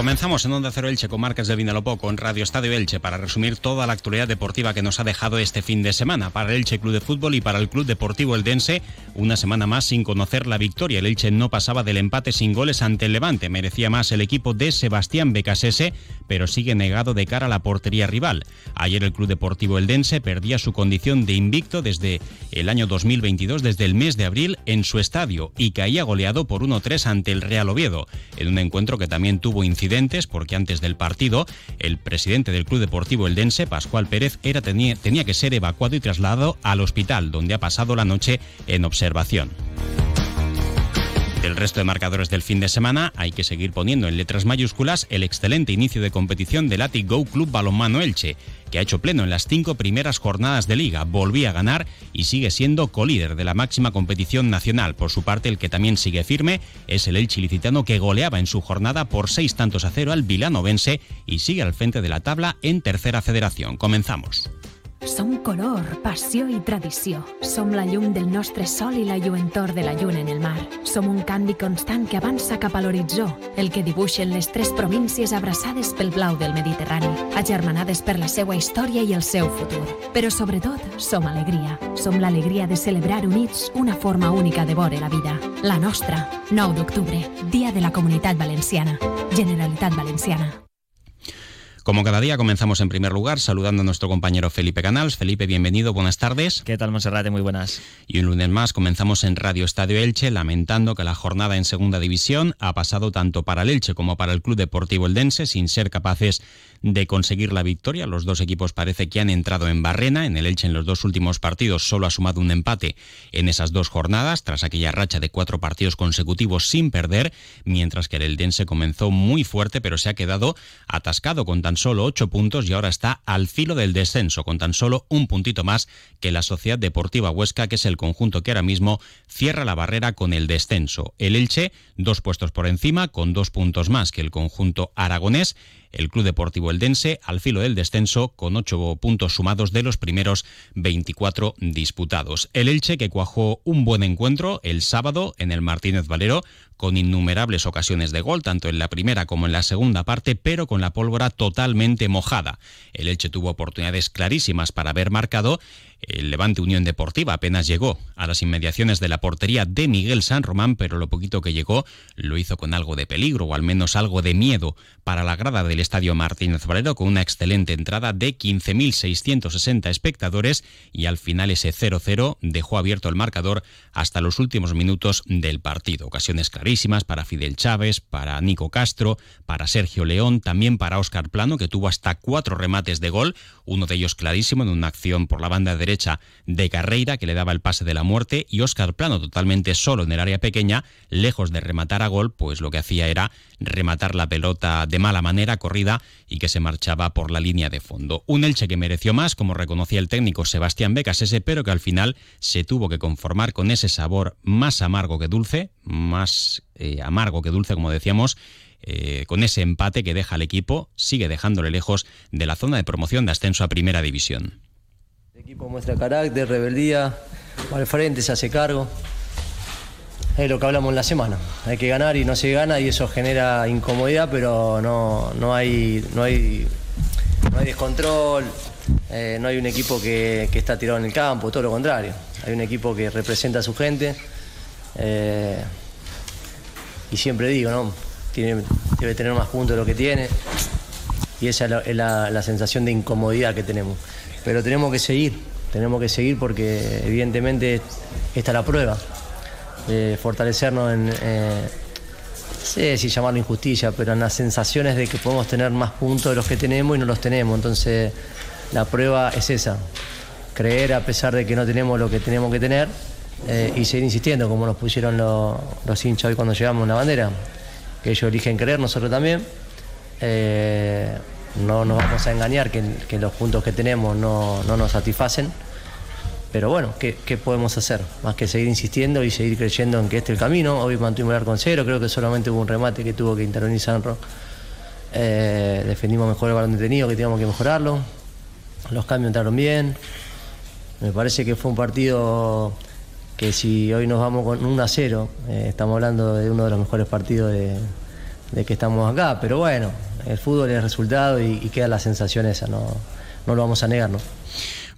Comenzamos en Onda Cero Elche con Marcas del Vinalopó con Radio Estadio Elche para resumir toda la actualidad deportiva que nos ha dejado este fin de semana para el Elche Club de Fútbol y para el Club Deportivo Eldense. Una semana más sin conocer la victoria. El Elche no pasaba del empate sin goles ante el Levante. Merecía más el equipo de Sebastián Becasese, pero sigue negado de cara a la portería rival. Ayer el Club Deportivo Eldense perdía su condición de invicto desde el año 2022, desde el mes de abril, en su estadio y caía goleado por 1-3 ante el Real Oviedo, en un encuentro que también tuvo porque antes del partido el presidente del Club Deportivo Eldense, Pascual Pérez, era, tenía que ser evacuado y trasladado al hospital, donde ha pasado la noche en observación. Del resto de marcadores del fin de semana hay que seguir poniendo en letras mayúsculas el excelente inicio de competición del Atic Go Club Balonmano Elche, que ha hecho pleno en las cinco primeras jornadas de liga, volvía a ganar y sigue siendo colíder de la máxima competición nacional. Por su parte, el que también sigue firme es el Elche ilicitano que goleaba en su jornada por seis tantos a cero al Vilanovense y sigue al frente de la tabla en tercera federación. Comenzamos. Som color, passió i tradició. Som la llum del nostre sol i la lluentor de la lluna en el mar. Som un canvi constant que avança cap a l'horitzó, el que dibuixen les tres províncies abraçades pel blau del Mediterrani, agermanades per la seva història i el seu futur. Però sobretot, som alegria. Som l'alegria de celebrar units una forma única de veure la vida. La nostra, 9 d'octubre, Dia de la Comunitat Valenciana. Generalitat Valenciana. Como cada día comenzamos en primer lugar saludando a nuestro compañero Felipe Canals. Felipe, bienvenido, buenas tardes. ¿Qué tal, Monserrate? Muy buenas. Y un lunes más comenzamos en Radio Estadio Elche, lamentando que la jornada en segunda división ha pasado tanto para el Elche como para el Club Deportivo Eldense sin ser capaces de conseguir la victoria. Los dos equipos parece que han entrado en barrena. En el Elche en los dos últimos partidos solo ha sumado un empate en esas dos jornadas, tras aquella racha de cuatro partidos consecutivos sin perder, mientras que el Eldense comenzó muy fuerte, pero se ha quedado atascado con tan solo ocho puntos y ahora está al filo del descenso, con tan solo un puntito más que la Sociedad Deportiva Huesca, que es el conjunto que ahora mismo cierra la barrera con el descenso. El Elche, dos puestos por encima, con dos puntos más que el conjunto aragonés el Club Deportivo Eldense al filo del descenso con ocho puntos sumados de los primeros 24 disputados. El Elche que cuajó un buen encuentro el sábado en el Martínez Valero con innumerables ocasiones de gol, tanto en la primera como en la segunda parte, pero con la pólvora totalmente mojada. El Elche tuvo oportunidades clarísimas para haber marcado. El Levante Unión Deportiva apenas llegó a las inmediaciones de la portería de Miguel San Román, pero lo poquito que llegó lo hizo con algo de peligro o al menos algo de miedo para la grada del Estadio Martínez Valero con una excelente entrada de 15.660 espectadores y al final ese 0-0 dejó abierto el marcador hasta los últimos minutos del partido. Ocasiones clarísimas para Fidel Chávez, para Nico Castro, para Sergio León, también para Óscar Plano, que tuvo hasta cuatro remates de gol, uno de ellos clarísimo en una acción por la banda derecha de Carreira, que le daba el pase de la muerte, y Óscar Plano totalmente solo en el área pequeña, lejos de rematar a gol, pues lo que hacía era rematar la pelota de mala manera, corrida, y que se marchaba por la línea de fondo. Un Elche que mereció más, como reconocía el técnico Sebastián Becasese, pero que al final se tuvo que conformar con ese sabor más amargo que dulce, más eh, amargo que dulce, como decíamos, eh, con ese empate que deja al equipo, sigue dejándole lejos de la zona de promoción de ascenso a Primera División. El equipo muestra carácter, rebeldía, va al frente, se hace cargo. Es lo que hablamos en la semana. Hay que ganar y no se gana y eso genera incomodidad, pero no, no, hay, no, hay, no hay descontrol, eh, no hay un equipo que, que, está tirado en el campo, todo lo contrario. Hay un equipo que representa a su gente. Eh, y siempre digo, ¿no? Tiene, debe tener más puntos de lo que tiene. Y esa es la, la, sensación de incomodidad que tenemos. Pero tenemos que seguir, tenemos que seguir porque evidentemente esta es la prueba. De fortalecernos en, eh, no sé si llamarlo injusticia, pero en las sensaciones de que podemos tener más puntos de los que tenemos y no los tenemos. Entonces la prueba es esa, creer a pesar de que no tenemos lo que tenemos que tener eh, y seguir insistiendo, como nos pusieron los, los hinchas hoy cuando llevamos una bandera, que ellos eligen creer, nosotros también. Eh, no nos vamos a engañar que, los puntos que tenemos no, no nos satisfacen, pero bueno, ¿qué, podemos hacer? Más que seguir insistiendo y seguir creyendo en que este es el camino. Hoy mantuvimos el arco cero, creo que solamente hubo un remate que tuvo que intervenir Sanro. Eh, defendimos mejor el balón detenido, que teníamos que mejorarlo. Los cambios entraron bien. Me parece que fue un partido que si hoy nos vamos con 1 a 0, eh, estamos hablando de uno de los mejores partidos de, que estamos acá. Pero bueno, el fútbol es resultado y, queda la sensación esa, no, no lo vamos a negar. ¿no?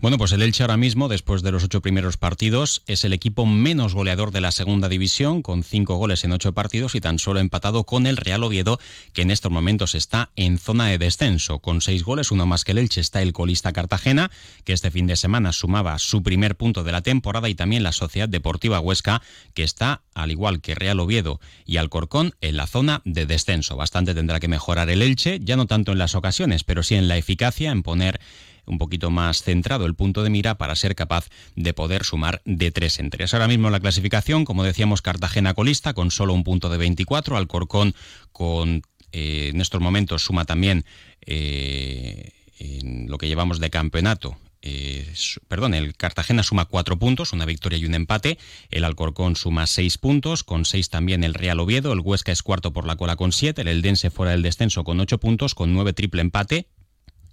Bueno, pues el Elche ahora mismo, después de los ocho primeros partidos, es el equipo menos goleador de la segunda división, con cinco goles en ocho partidos y tan solo empatado con el Real Oviedo, que en estos momentos está en zona de descenso. Con seis goles, uno más que el Elche, está el colista Cartagena, que este fin de semana sumaba su primer punto de la temporada, y también la Sociedad Deportiva Huesca, que está, al igual que Real Oviedo y Alcorcón, en la zona de descenso. Bastante tendrá que mejorar el Elche, ya no tanto en las ocasiones, pero sí en la eficacia, en poner un poquito más centrado el punto de mira para ser capaz de poder sumar de tres en tres. Ahora mismo la clasificación, como decíamos, Cartagena colista con solo un punto de 24, Alcorcón con eh, en estos momentos suma también eh, en lo que llevamos de campeonato eh, perdón, el Cartagena suma cuatro puntos, una victoria y un empate. El Alcorcón suma seis puntos, con seis también el Real Oviedo. El Huesca es cuarto por la cola con siete. El Eldense fuera del descenso con ocho puntos, con nueve triple empate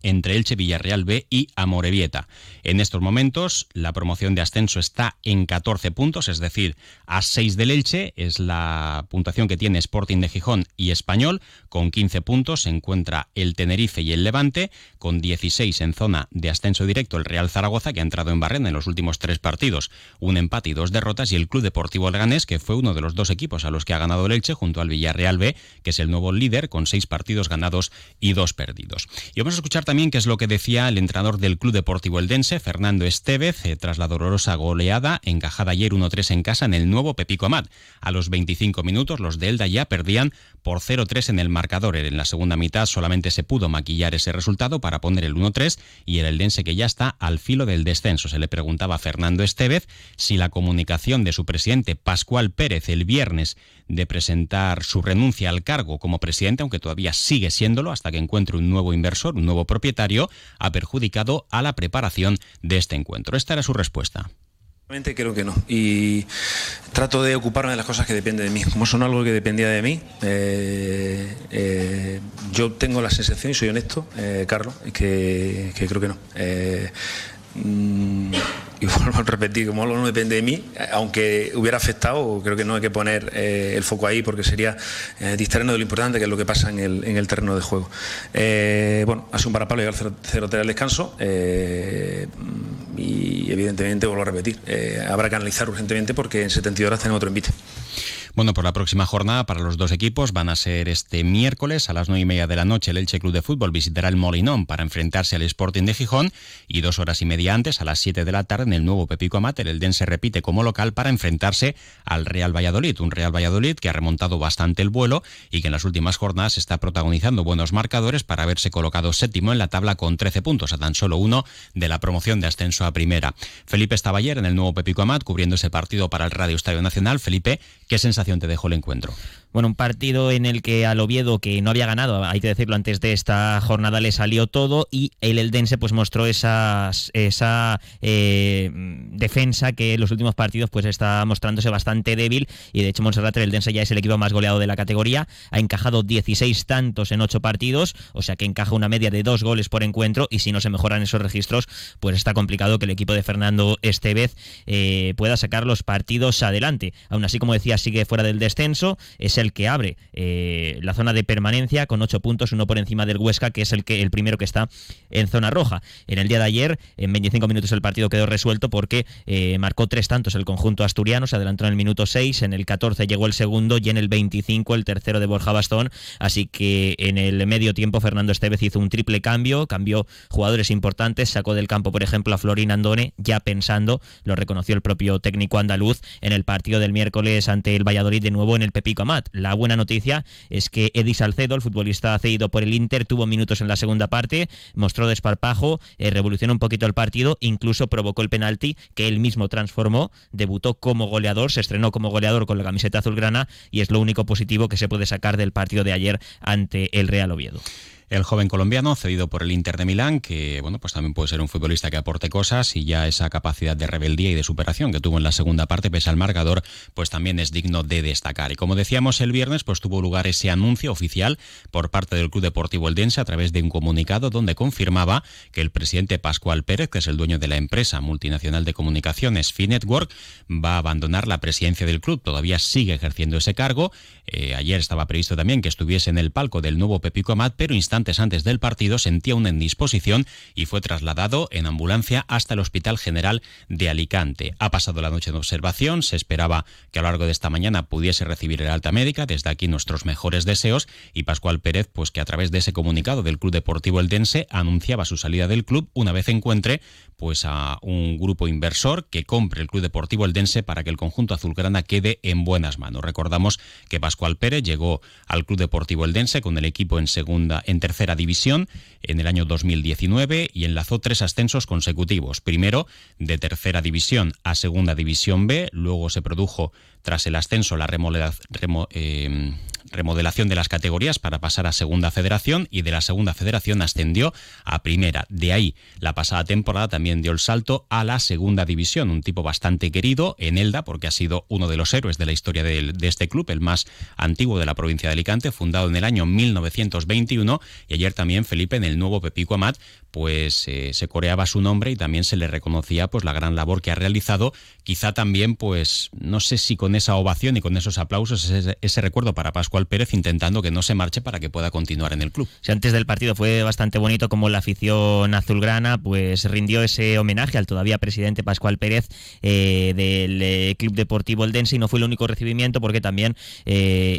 entre Elche, Villarreal B y Amorebieta. En estos momentos, la promoción de ascenso está en 14 puntos, es decir, a 6 del Elche, es la puntuación que tiene Sporting de Gijón y Español, con 15 puntos se encuentra el Tenerife y el Levante, con 16 en zona de ascenso directo el Real Zaragoza, que ha entrado en barrena en los últimos tres partidos, un empate y dos derrotas, y el Club Deportivo Leganés, que fue uno de los dos equipos a los que ha ganado el Elche, junto al Villarreal B, que es el nuevo líder, con seis partidos ganados y dos perdidos. Y vamos a escuchar también qué es lo que decía el entrenador del Club Deportivo Eldense, Fernando Estevez, eh, tras la dolorosa goleada encajada ayer 1-3 en casa en el nuevo Pepico Amat. A los 25 minutos los de Elda ya perdían por 0-3 en el marcador. En la segunda mitad solamente se pudo maquillar ese resultado para poner el 1-3 y el Eldense que ya está al filo del descenso. Se le preguntaba a Fernando Estevez si la comunicación de su presidente Pascual Pérez el viernes de presentar su renuncia al cargo como presidente, aunque todavía sigue siéndolo hasta que encuentre un nuevo inversor, un nuevo propietario, ha perjudicado a la preparación de este encuentro. Esta era su respuesta. Creo que no. Y trato de ocuparme de las cosas que dependen de mí. Como son algo que dependía de mí, eh, eh, yo tengo la sensación, y soy honesto, eh, Carlos, que, que, creo que no. Mm, y vuelvo a repetir, como no depende de mí, aunque hubiera afectado, creo que no hay que poner eh, el foco ahí porque sería eh, distraernos de lo importante que es lo que pasa en el, en el terreno de juego. Eh, bueno, ha sido un parapalo llegar 0-3 al descanso y evidentemente, vuelvo a repetir, habrá que analizar urgentemente porque en 72 horas tenemos otro invite. Bueno, por la próxima jornada para los dos equipos van a ser este miércoles a las nueve y media de la noche el Elche Club de Fútbol visitará el Molinón para enfrentarse al Sporting de Gijón y dos horas y media antes a las siete de la tarde en el nuevo Pepico Amater el Den se repite como local para enfrentarse al Real Valladolid, un Real Valladolid que ha remontado bastante el vuelo y que en las últimas jornadas está protagonizando buenos marcadores para haberse colocado séptimo en la tabla con 13 puntos a tan solo uno de la promoción de ascenso a primera. Felipe estaba ayer en el nuevo Pepico Amat cubriendo ese partido para el Radio Estadio Nacional. Felipe, ¿qué sensación te dejó el encuentro? Bueno, un partido en el que al Oviedo, que no había ganado, hay que decirlo antes de esta jornada, le salió todo y el Eldense pues mostró esas, esa eh, defensa que en los últimos partidos pues está mostrándose bastante débil y de hecho Montserrat el Eldense ya es el equipo más goleado de la categoría, ha encajado 16 tantos en 8 partidos, o sea que encaja una media de 2 goles por encuentro y si no se mejoran esos registros pues está complicado que el equipo de Fernando Estevez eh, pueda sacar los partidos adelante. Aún así, como decía, sigue fuera del descenso, es el que abre eh, la zona de permanencia con 8 puntos, uno por encima del Huesca, que es el, que, el primero que está en zona roja. En el día de ayer, en 25 minutos el partido quedó resuelto porque eh, marcó tres tantos el conjunto asturiano, se adelantó en el minuto 6, en el 14 llegó el segundo y en el 25 el tercero de Borja Bastón, así que en el medio tiempo Fernando Estevez hizo un triple cambio, cambió jugadores importantes, sacó del campo por ejemplo a Florín Andone, ya pensando, lo reconoció el propio técnico andaluz en el partido del miércoles ante el Valladolid de nuevo en el Pepico Amat. La buena noticia es que Eddie Salcedo, el futbolista cedido por el Inter, tuvo minutos en la segunda parte, mostró desparpajo, eh, revolucionó un poquito el partido, incluso provocó el penalti que él mismo transformó, debutó como goleador, se estrenó como goleador con la camiseta azulgrana y es lo único positivo que se puede sacar del partido de ayer ante el Real Oviedo. El joven colombiano cedido por el Inter de Milán, que bueno, pues también puede ser un futbolista que aporte cosas y ya esa capacidad de rebeldía y de superación que tuvo en la segunda parte pese al marcador, pues también es digno de destacar. Y como decíamos el viernes, pues tuvo lugar ese anuncio oficial por parte del Club Deportivo Eldense a través de un comunicado donde confirmaba que el presidente Pascual Pérez, que es el dueño de la empresa multinacional de comunicaciones Finetwork, va a abandonar la presidencia del club. Todavía sigue ejerciendo ese cargo. Eh, ayer estaba previsto también que estuviese en el palco del nuevo Pepico Amat, pero antes del partido sentía una indisposición y fue trasladado en ambulancia hasta el Hospital General de Alicante. Ha pasado la noche de observación, se esperaba que a lo largo de esta mañana pudiese recibir el alta médica, desde aquí nuestros mejores deseos, y Pascual Pérez, pues que a través de ese comunicado del Club Deportivo Eldense anunciaba su salida del club una vez encuentre pues a un grupo inversor que compre el Club Deportivo Eldense para que el conjunto azulgrana quede en buenas manos. Recordamos que Pascual Pérez llegó al Club Deportivo Eldense con el equipo en segunda en tercera división en el año 2019 y enlazó tres ascensos consecutivos. Primero de tercera división a segunda división B, luego se produjo tras el ascenso la eh, remodelación de las categorías para pasar a segunda federación y de la segunda federación ascendió a primera. De ahí la pasada temporada también dio el salto a la segunda división, un tipo bastante querido en Elda porque ha sido uno de los héroes de la historia de, este club, el más antiguo de la provincia de Alicante, fundado en el año 1921 y ayer también Felipe en el nuevo Pepico Amat pues eh, se coreaba su nombre y también se le reconocía pues la gran labor que ha realizado, quizá también pues no sé si con esa ovación y con esos aplausos ese, recuerdo para Pascual Pérez intentando que no se marche para que pueda continuar en el club. Si antes del partido fue bastante bonito como la afición azulgrana pues rindió ese homenaje al todavía presidente Pascual Pérez eh, del eh, Club Deportivo Eldense y no fue el único recibimiento porque también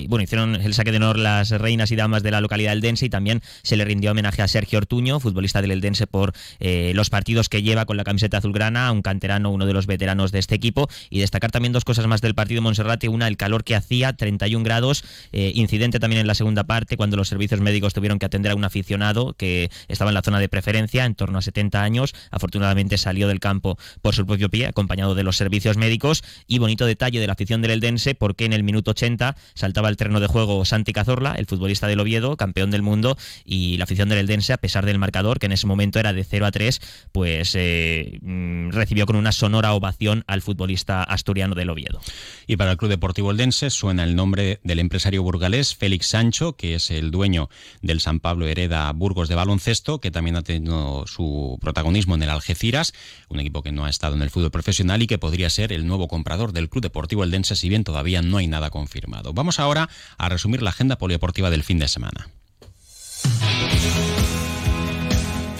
bueno hicieron el saque de honor las reinas y damas de la localidad eldense y también se le rindió homenaje a Sergio Ortuño, futbolista del Dense por eh, los partidos que lleva con la camiseta azulgrana, un canterano, uno de los veteranos de este equipo. Y destacar también dos cosas más del partido Monserrate. Una, el calor que hacía, 31 grados. Eh, incidente también en la segunda parte, cuando los servicios médicos tuvieron que atender a un aficionado que estaba en la zona de preferencia, en torno a 70 años. Afortunadamente salió del campo por su propio pie, acompañado de los servicios médicos. Y bonito detalle de la afición del Eldense, porque en el minuto 80 saltaba el terreno de juego Santi Cazorla, el futbolista del Oviedo, campeón del mundo, y la afición del Eldense, a pesar del marcador, que en ese momento era de 0 a 3, pues eh, mm, recibió con una sonora ovación al futbolista asturiano del Oviedo. Y para el Club Deportivo Eldense suena el nombre del empresario burgalés Félix Sancho, que es el dueño del San Pablo Hereda Burgos de baloncesto, que también ha tenido su protagonismo en el Algeciras, un equipo que no ha estado en el fútbol profesional y que podría ser el nuevo comprador del Club Deportivo Eldense, si bien todavía no hay nada confirmado. Vamos ahora a resumir la agenda polideportiva del fin de semana.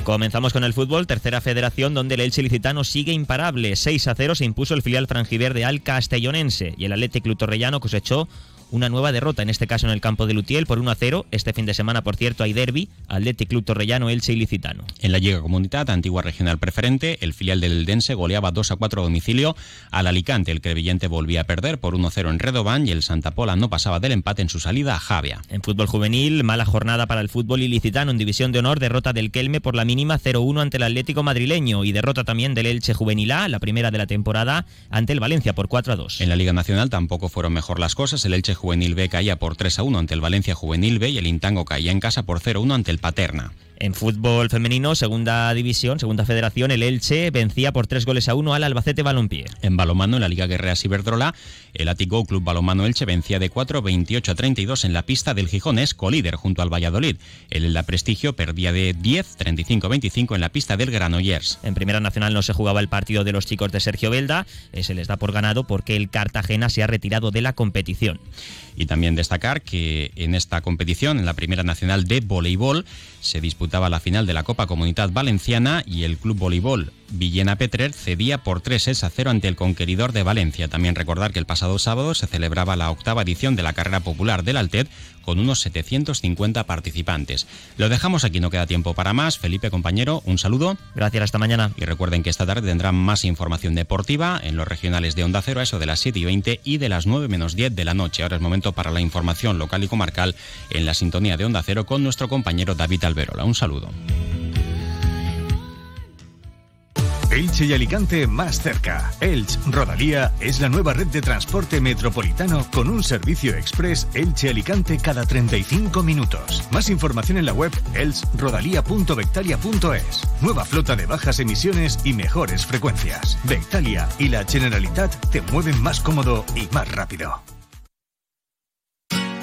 Comenzamos con el fútbol, tercera federación, donde el Elche Licitano sigue imparable. 6 a 0 se impuso el filial frangiverde al Castellonense y el Atlético Club Torrellano cosechó una nueva derrota, en este caso en el campo de Lutiel, por 1 a 0. Este fin de semana, por cierto, hay derby, Athletic Club Torrellano, Elche y Licitano. En la Liga Comunidad, antigua regional preferente, el filial del Eldense goleaba 2 a 4 a domicilio al Alicante. El Crevillente volvía a perder por 1 a 0 en Redobán y el Santa Pola no pasaba del empate en su salida a Javia. En fútbol juvenil, mala jornada para el fútbol ilicitano en división de honor, derrota del Kelme por la mínima 0-1 ante el Atlético madrileño y derrota también del Elche Juvenil A, la primera de la temporada, ante el Valencia por 4 a 2. En la Liga Nacional tampoco fueron mejor las cosas. El Elche Juvenil B caía por 3 a 1 ante el Valencia Juvenil B y el Intango caía en casa por 0 a 1 ante el Paterna. En fútbol femenino, segunda división, segunda federación, el Elche vencía por tres goles a uno al Albacete Balompié. En balomano, en la Liga Guerrera Ciberdrola, el Atico Club Balomano Elche vencía de 4, 28 a 32 en la pista del Gijones, colíder junto al Valladolid. El Elda Prestigio perdía de 10, 35 25 en la pista del Granollers. En Primera Nacional no se jugaba el partido de los chicos de Sergio Belda, eh, se les da por ganado porque el Cartagena se ha retirado de la competición. Y también destacar que en esta competición, en la Primera Nacional de Voleibol, se disputaba la final de la Copa Comunidad Valenciana y el Club Voleibol Villena Petrer cedía por 3 a 0 ante el Conqueridor de Valencia. También recordar que el pasado sábado se celebraba la octava edición de la carrera popular del Altet con unos 750 participantes. Lo dejamos aquí, no queda tiempo para más. Felipe, compañero, un saludo. Gracias, hasta mañana. Y recuerden que esta tarde tendrán más información deportiva en los regionales de Onda Cero, a eso de las 7 y 20 y de las 9 menos 10 de la noche. Ahora es momento para la información local y comarcal en la sintonía de Onda Cero con nuestro compañero David Alberola. Un saludo. Elche y Alicante más cerca. Elche Rodalía es la nueva red de transporte metropolitano con un servicio express Elche Alicante cada 35 minutos. Más información en la web elchrodalía.vectalia.es. Nueva flota de bajas emisiones y mejores frecuencias. Vectalia y la Generalitat te mueven más cómodo y más rápido.